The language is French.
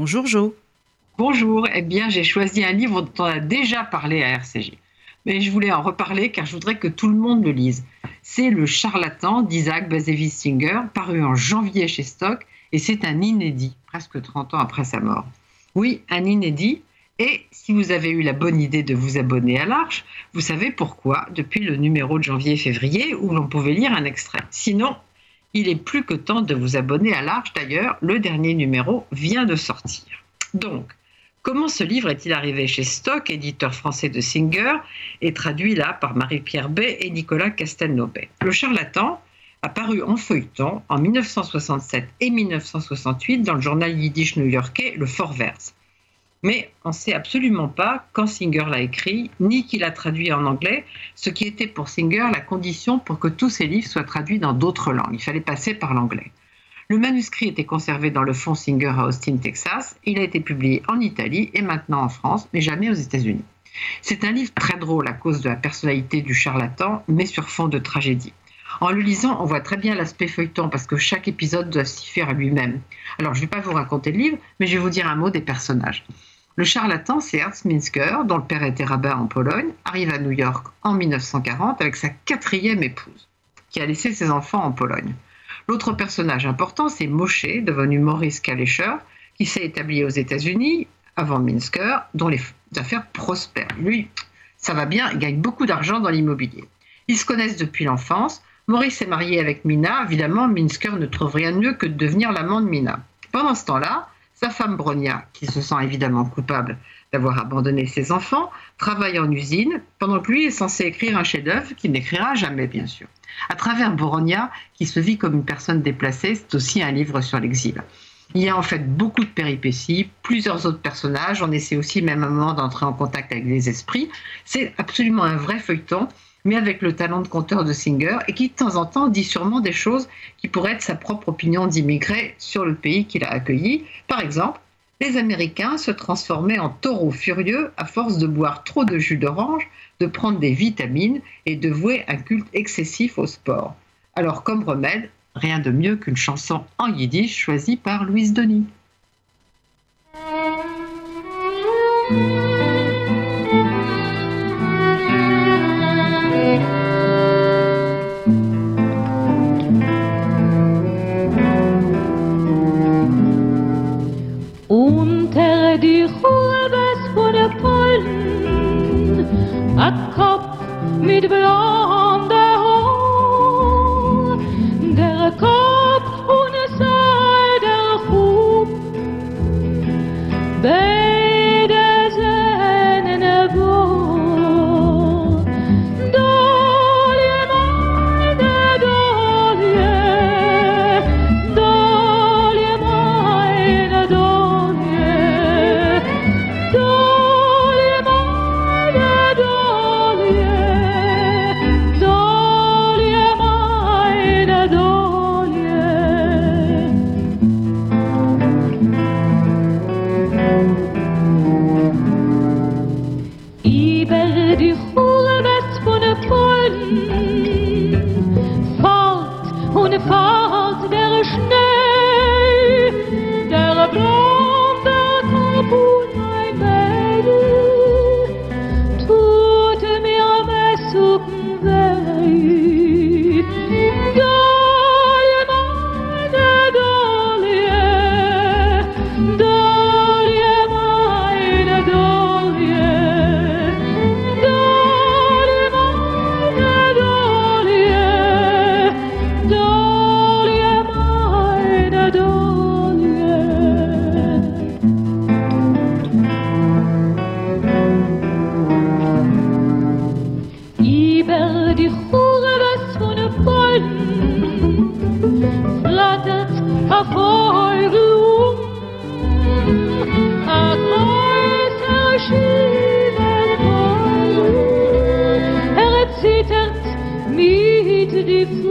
Bonjour Jo. Bonjour, eh bien j'ai choisi un livre dont on a déjà parlé à RCJ. Mais je voulais en reparler car je voudrais que tout le monde le lise. C'est Le charlatan d'Isaac Bashevis Singer, paru en janvier chez Stock, et c'est un inédit, presque 30 ans après sa mort. Oui, un inédit, et si vous avez eu la bonne idée de vous abonner à l'Arche, vous savez pourquoi depuis le numéro de janvier-février où l'on pouvait lire un extrait. Sinon, il est plus que temps de vous abonner à l'Arche. D'ailleurs, le dernier numéro vient de sortir. Donc, comment ce livre est-il arrivé chez Stock, éditeur français de Singer, et traduit là par Marie-Pierre Bay et Nicolas Castelnobet Le charlatan a paru en feuilleton en 1967 et 1968 dans le journal yiddish new-yorkais Le Forverse. Mais on ne sait absolument pas quand Singer l'a écrit, ni qu'il a traduit en anglais, ce qui était pour Singer la condition pour que tous ses livres soient traduits dans d'autres langues. Il fallait passer par l'anglais. Le manuscrit était conservé dans le fonds Singer à Austin, Texas. Il a été publié en Italie et maintenant en France, mais jamais aux États-Unis. C'est un livre très drôle à cause de la personnalité du charlatan, mais sur fond de tragédie. En le lisant, on voit très bien l'aspect feuilleton parce que chaque épisode doit s'y faire à lui-même. Alors, je ne vais pas vous raconter le livre, mais je vais vous dire un mot des personnages. Le charlatan, c'est Ernst Minsker, dont le père était rabbin en Pologne, arrive à New York en 1940 avec sa quatrième épouse, qui a laissé ses enfants en Pologne. L'autre personnage important, c'est Moshe, devenu Maurice Kalecher, qui s'est établi aux États-Unis avant Minsker, dont les affaires prospèrent. Lui, ça va bien, il gagne beaucoup d'argent dans l'immobilier. Ils se connaissent depuis l'enfance, Maurice est marié avec Mina. Évidemment, Minsker ne trouve rien de mieux que de devenir l'amant de Mina. Pendant ce temps-là, sa femme Bronia, qui se sent évidemment coupable d'avoir abandonné ses enfants, travaille en usine, pendant que lui est censé écrire un chef-d'œuvre qu'il n'écrira jamais, bien sûr. À travers Bronia, qui se vit comme une personne déplacée, c'est aussi un livre sur l'exil. Il y a en fait beaucoup de péripéties, plusieurs autres personnages. On essaie aussi même à un moment d'entrer en contact avec les esprits. C'est absolument un vrai feuilleton mais avec le talent de conteur de Singer, et qui de temps en temps dit sûrement des choses qui pourraient être sa propre opinion d'immigré sur le pays qu'il a accueilli. Par exemple, les Américains se transformaient en taureaux furieux à force de boire trop de jus d'orange, de prendre des vitamines et de vouer un culte excessif au sport. Alors comme remède, rien de mieux qu'une chanson en yiddish choisie par Louise Denis. juegas por Polen, a Kopf mit blau. You. Die